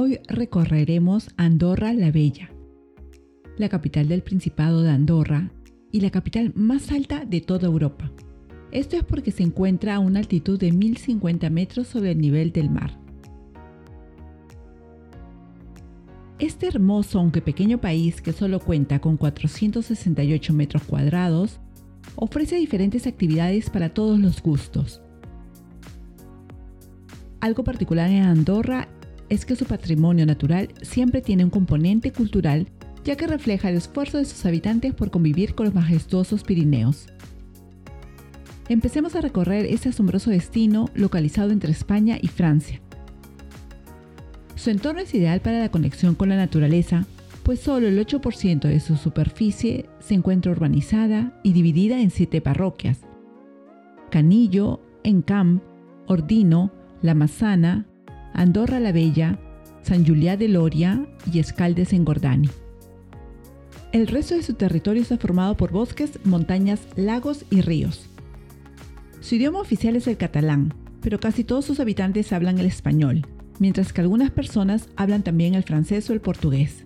Hoy recorreremos Andorra la Bella, la capital del Principado de Andorra y la capital más alta de toda Europa. Esto es porque se encuentra a una altitud de 1050 metros sobre el nivel del mar. Este hermoso aunque pequeño país que solo cuenta con 468 metros cuadrados, ofrece diferentes actividades para todos los gustos. Algo particular en Andorra es que su patrimonio natural siempre tiene un componente cultural ya que refleja el esfuerzo de sus habitantes por convivir con los majestuosos Pirineos. Empecemos a recorrer este asombroso destino localizado entre España y Francia. Su entorno es ideal para la conexión con la naturaleza, pues solo el 8% de su superficie se encuentra urbanizada y dividida en siete parroquias. Canillo, Encamp, Ordino, La Massana, Andorra la Bella, San Julià de Loria y Escaldes en Gordani. El resto de su territorio está formado por bosques, montañas, lagos y ríos. Su idioma oficial es el catalán, pero casi todos sus habitantes hablan el español, mientras que algunas personas hablan también el francés o el portugués.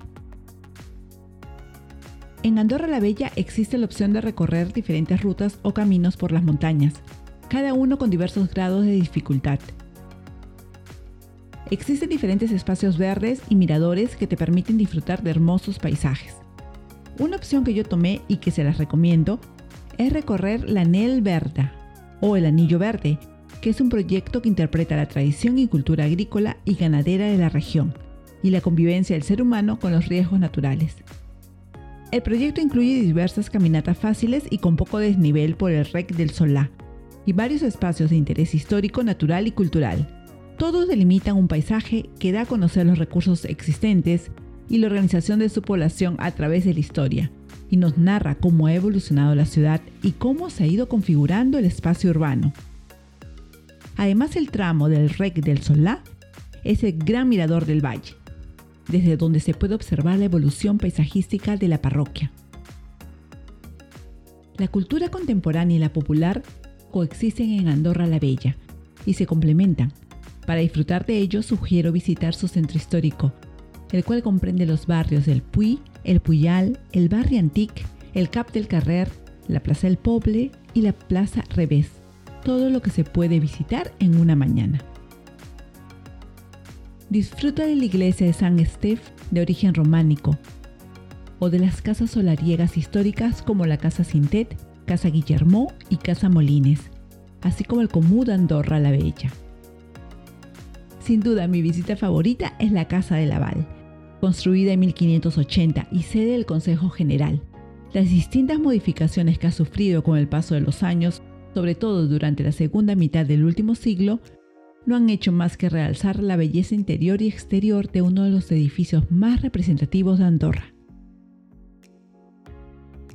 En Andorra la Bella existe la opción de recorrer diferentes rutas o caminos por las montañas, cada uno con diversos grados de dificultad. Existen diferentes espacios verdes y miradores que te permiten disfrutar de hermosos paisajes. Una opción que yo tomé y que se las recomiendo es recorrer la Nel Verda o el Anillo Verde, que es un proyecto que interpreta la tradición y cultura agrícola y ganadera de la región y la convivencia del ser humano con los riesgos naturales. El proyecto incluye diversas caminatas fáciles y con poco desnivel por el REC del Solá y varios espacios de interés histórico, natural y cultural. Todos delimitan un paisaje que da a conocer los recursos existentes y la organización de su población a través de la historia, y nos narra cómo ha evolucionado la ciudad y cómo se ha ido configurando el espacio urbano. Además, el tramo del Rec del Solá es el gran mirador del valle, desde donde se puede observar la evolución paisajística de la parroquia. La cultura contemporánea y la popular coexisten en Andorra la Bella y se complementan. Para disfrutar de ello, sugiero visitar su centro histórico, el cual comprende los barrios del Puy, el Puyal, el Barrio Antic, el Cap del Carrer, la Plaza del Poble y la Plaza Revés todo lo que se puede visitar en una mañana. Disfruta de la iglesia de San Estef de origen románico o de las casas solariegas históricas como la Casa Sintet, Casa Guillermo y Casa Molines, así como el Comú de Andorra la Bella. Sin duda mi visita favorita es la Casa de Laval, construida en 1580 y sede del Consejo General. Las distintas modificaciones que ha sufrido con el paso de los años sobre todo durante la segunda mitad del último siglo, no han hecho más que realzar la belleza interior y exterior de uno de los edificios más representativos de Andorra.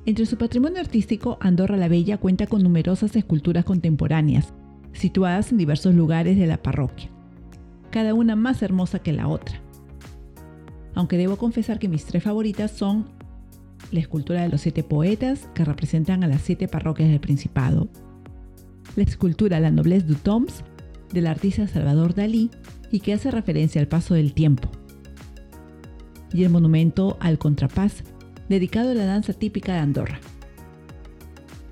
Entre su patrimonio artístico, Andorra la Bella cuenta con numerosas esculturas contemporáneas, situadas en diversos lugares de la parroquia, cada una más hermosa que la otra. Aunque debo confesar que mis tres favoritas son la escultura de los siete poetas, que representan a las siete parroquias del Principado, la escultura La Noblesse du Toms del artista Salvador Dalí y que hace referencia al paso del tiempo. Y el monumento al contrapás, dedicado a la danza típica de Andorra.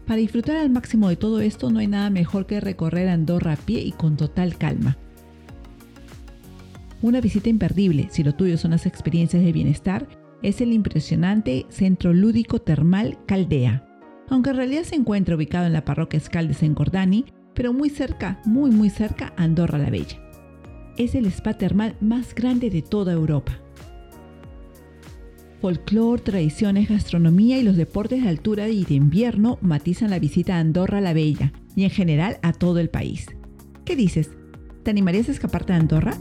Para disfrutar al máximo de todo esto no hay nada mejor que recorrer Andorra a pie y con total calma. Una visita imperdible, si lo tuyo son las experiencias de bienestar, es el impresionante Centro Lúdico Termal Caldea, aunque en realidad se encuentra ubicado en la parroquia Escaldes en Cordani, pero muy cerca, muy muy cerca, Andorra la Bella. Es el spa termal más grande de toda Europa. Folclor, tradiciones, gastronomía y los deportes de altura y de invierno matizan la visita a Andorra la Bella y en general a todo el país. ¿Qué dices? ¿Te animarías a escaparte de Andorra?